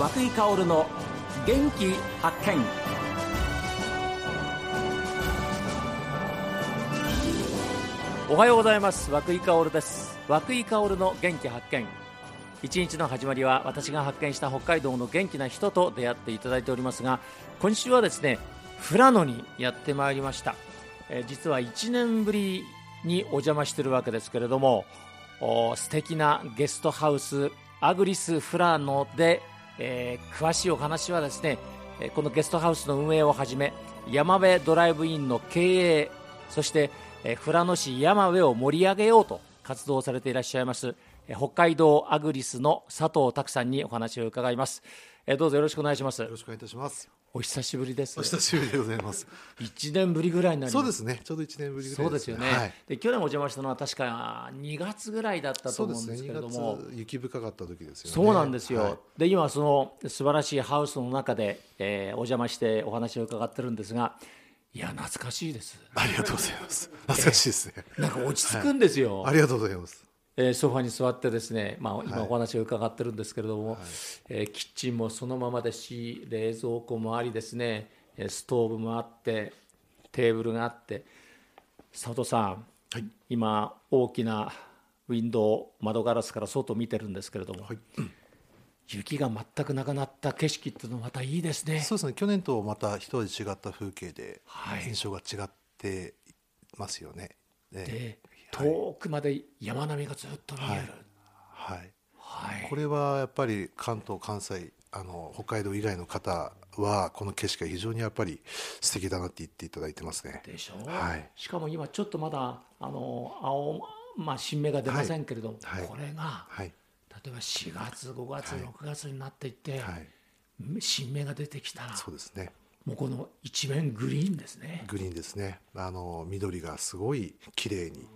和久井薫の元気発見。おはようございます。和久井薫です。和久井薫の元気発見。一日の始まりは私が発見した北海道の元気な人と出会っていただいておりますが今週はですね富良野にやってまいりました、え実は1年ぶりにお邪魔してるわけですけれどもお素敵なゲストハウスアグリス富良野で、えー詳しいお話はですねこのゲストハウスの運営をはじめ山辺ドライブインの経営そして富良野市山辺を盛り上げようと活動されていらっしゃいます北海道アグリスの佐藤拓さんにお話を伺いますえーどうぞよろしくお願いしますよろしくお願いいたします。お久しぶりですお久しぶりでございます。1年ぶりぐらいになりますそうですね。ちょうど一年ぶりぐらいそうですよね、はい。で去年お邪魔したのは確か2月ぐらいだったと。思うんですけれ2ども、月雪深かった時ですよね。そうなんですよ、はいで今その素晴らしいハウスの中で、えーお邪魔してお話を伺ってるんですがいや懐かしいですありがとうございます。懐かしいですね。なんか落ち着くんですよ、ありがとうございます。えーソファに座ってですね、まあ、今はいお話を伺ってるんですけれども、えーキッチンもそのままですし冷蔵庫もありですねえーストーブもあってテーブルがあって佐藤さん、はい今大きなウィンドウ窓ガラスから外見てるんですけれども、はい。雪が全くなくなった景色っていうのはまたいいですね。そうですね。去年とまた一味違った風景ではい印象が違ってますよね。ねではい遠くまで山並みがずっと見える。はい。はいこれはやっぱり関東関西あの北海道以外の方はこの景色が非常にやっぱり素敵だなって言っていただいてますね。でしょ、はいしかも今ちょっとまだあの青、まあ、新芽が出ませんけれども、はいはいこれがはい例えば4月5月、はい6月になっていって、はい。新芽が出てきたらそうですね。もうこの一面グリーンですね。グリーンですね。あの緑がすごい綺麗に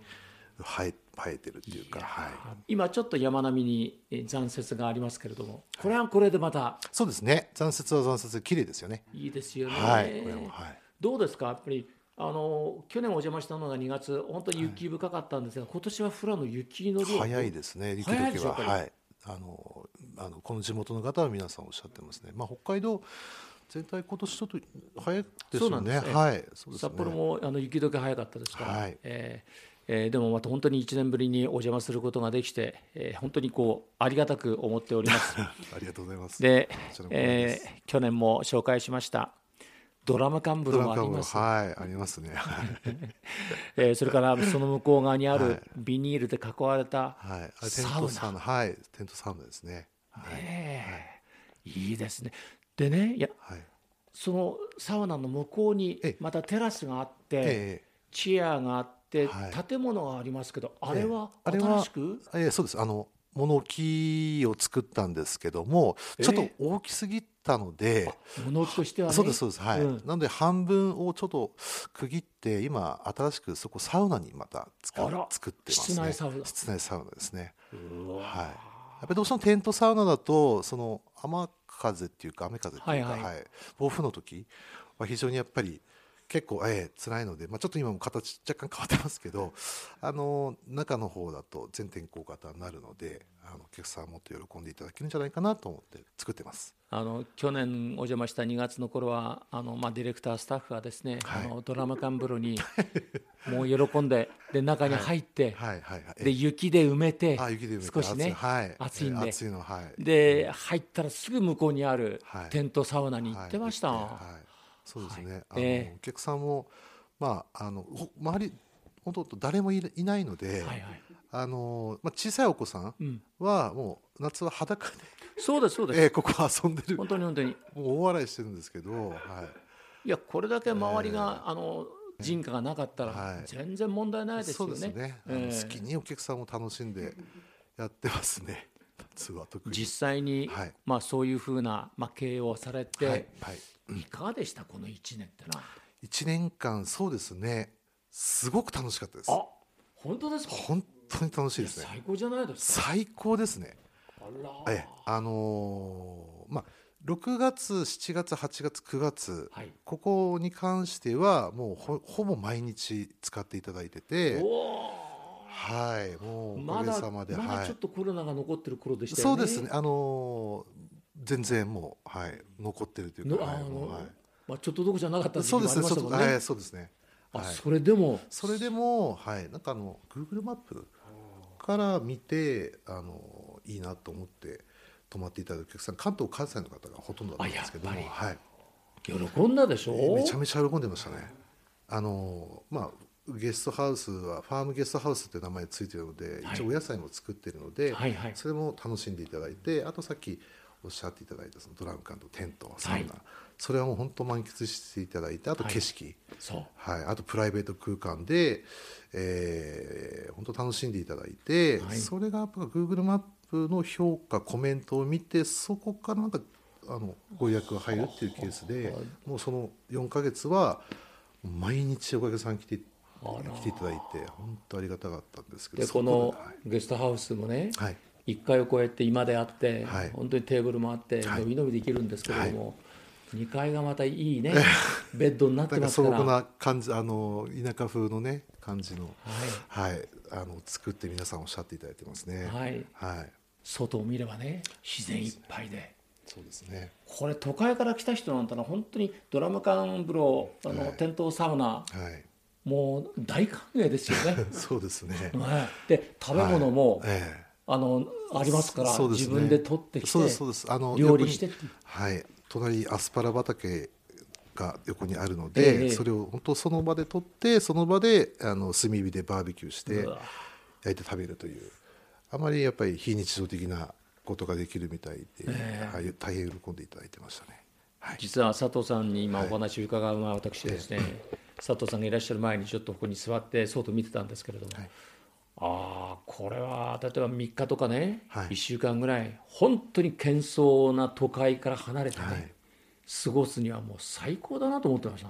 生え生えてるっていうか、はい。今ちょっと山並みにえー残雪がありますけれどもこれはこれでまたそうですね。残雪は残雪で綺麗ですよね。いいですよね。はい。これもはい。どうですか？やっぱりあの去年お邪魔したのが2月本当に雪深かったんですが、今年は富良野雪の量早いですね。雪時ははい。あのあのこの地元の方は皆さんおっしゃってますね。まあ北海道全体今年ちょっと早いですよね。そうなんですねはい。ね。札幌もあの雪解け早かったですから、はいえーえーでもまた本当に1年ぶりにお邪魔することができて、えー本当にこうありがたく思っております。ありがとうございます。でえー去年も紹介しましたドラム缶風呂もあります、はいありますね。はい。えーそれからその向こう側にあはるいビニールで囲われた、はい。あれテンサウナトサウナはいテントサウナですね。はい。いいですねでねいやはい。そのサウナの向こうにええまたテラスがあって、ええチェアがあって、はい。建物がありますけどあれはええあれは新しく、ええそうです。あの物置を作ったんですけどもちょっと大きすぎたので、物置としてはね。そうですそうです。はい、うん。なので半分をちょっと区切って今新しくそこサウナにまた作ってますね。室内サウナ。室内サウナですね。はい。やっぱりどうしてもテントサウナだとその雨風っていうか雨風っていうか、はいはい。暴風の時は非常にやっぱり結構ええ辛いので、まあ、ちょっと今も形若干変わってますけどあの中の方だと全天候型になるのであのお客さんはもっと喜んでいただけるんじゃないかなと思って作ってます。あの去年お邪魔した2月の頃はあの、まあ、ディレクタースタッフがですね、はいあのドラマ缶風呂に もう喜んでで中に入って、はいはいはい。で雪で埋めてあ雪で埋めて少しねはい、暑いんで暑いのはい。で入ったらすぐ向こうにあるはいテントサウナに行ってました、はい、はいそうですね。あの、ええお客さんもまああのほ周り本当誰もいいないので、はいはいあのまあ小さいお子さんうん、はもう夏は裸で、そうですそうです、ええここ遊んでる。も本当に本当にう大笑いしてるんですけど、はいやこれだけ周りが、あの人家がなかったらはい全然問題ないい。ですよね。そうですね。あのええ好きにお客さんも楽しんでやってますね。夏は特に。実際に、はいまあ、そういうふうな、まあ、経営をされて、はいはい。いかがでしたこの1年ってのは？一年間そうですね。すごく楽しかったです。あ本当ですか？本当に楽しいですね。最高じゃないですか。最高ですね。あらええ、あのーまあ6月7月8月9月はい、ここに関してはもうほほぼ毎日使っていただいてておはいもうおかげさまで、まだはいちょっとコロナが残ってる頃でしたよね。そうですねあのー全然もう、はい、残ってるというか、はいまあ、ちょっとどこじゃなかった時期もありましたもんね。はい、そうですね。あはい。それでも。それでも、はい、なんかあの Google マップから見てあのいいなと思って泊まっていただくお客さん関東関西の方がほとんどだったんですけども、はい、喜んだでしょ？めちゃめちゃ喜んでましたね。あのまあゲストハウスはファームゲストハウスっていう名前ついてるので、はい。一応お野菜も作ってるので、はいはい。それも楽しんでいただいてあとさっきおっしゃっていただいたそのドラム缶とテントサウナ、はい。それはもう本当満喫していただいてあと景色、そう。はい、あとプライベート空間で、えー本当楽しんでいただいて、はい。それがやっぱ Google マップの評価コメントを見てそこからなんかあのご予約が入るっていうケースでもうその4ヶ月は毎日おかげさん来て来ていただいて本当ありがたかったんですけどこので。ゲストハウスもね、はい1階を超えて今であって、はい。本当にテーブルもあって、はい。伸び伸びできるんですけれども、2階がまたいいね ベッドになってますから。素朴な感じあの田舎風のね感じのははい。あの作って皆さんおっしゃっていただいてますね。はい。はい。外を見ればね自然いっぱいで。そうですね。これ都会から来た人なんてのは本当にドラム缶風呂あの、はい。テントサウナはい。もう大歓迎ですよね。そうですね。はい。で食べ物も、はい。ええあのありますから、ね。自分で取ってきてそうですそうです。あの料理してはい。隣にアスパラ畑が横にあるので、ええそれを本当その場で取ってその場であの炭火でバーベキューして焼いて食べるという。あまりやっぱり非日常的なことができるみたいで、ええ。はい、大変喜んでいただいてましたね。はい、実は佐藤さんに今お話を伺うのは私ですね、佐藤さんがいらっしゃる前にちょっとここに座って外見てたんですけれども、はいああこれは例えば3日とかね、はい。1週間ぐらい本当に喧騒な都会から離れてね、はい。過ごすにはもう最高だなと思ってました。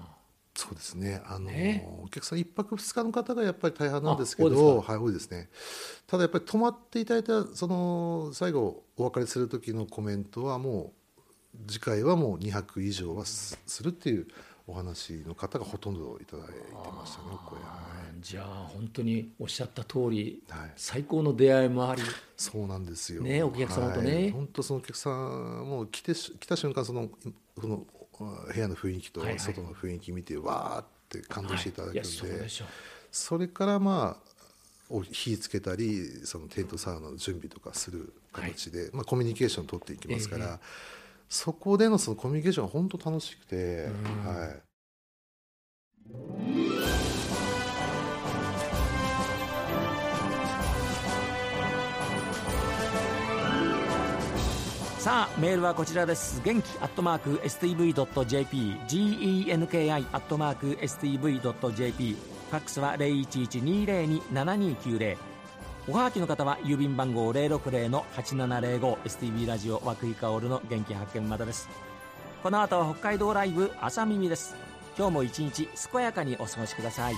そうですね。あのね。お客さん一泊二日の方がやっぱり大半なんですけどはい、多いですね。ただやっぱり泊まっていただいたその最後お別れする時のコメントはもう次回はもう2泊以上はすするっていうお話の方がほとんどいただいてましたねお声はじゃあ本当におっしゃった通り、はい。最高の出会いもあり。そうなんですよ。ねお客様とね。本当そのお客さんもう来てし来た瞬間そのその部屋の雰囲気とはいはい。外の雰囲気見てわーって感動していただけるんで、はい。そうでそれからまあお火つけたりそのテントサウナの準備とかする形で、まあ、コミュニケーションを取っていきますから、えそこでのそのコミュニケーションが本当楽しくて、うん。はい、さあメールはこちらです。元気アットマーク STV.jp genki アットマーク STV.jp ファックスは0112027290おはがきの方は郵便番号 060-8705STV ラジオ和久井薫の元気発見までです。この後は北海道ライブ朝耳です。今日も一日健やかにお過ごしください。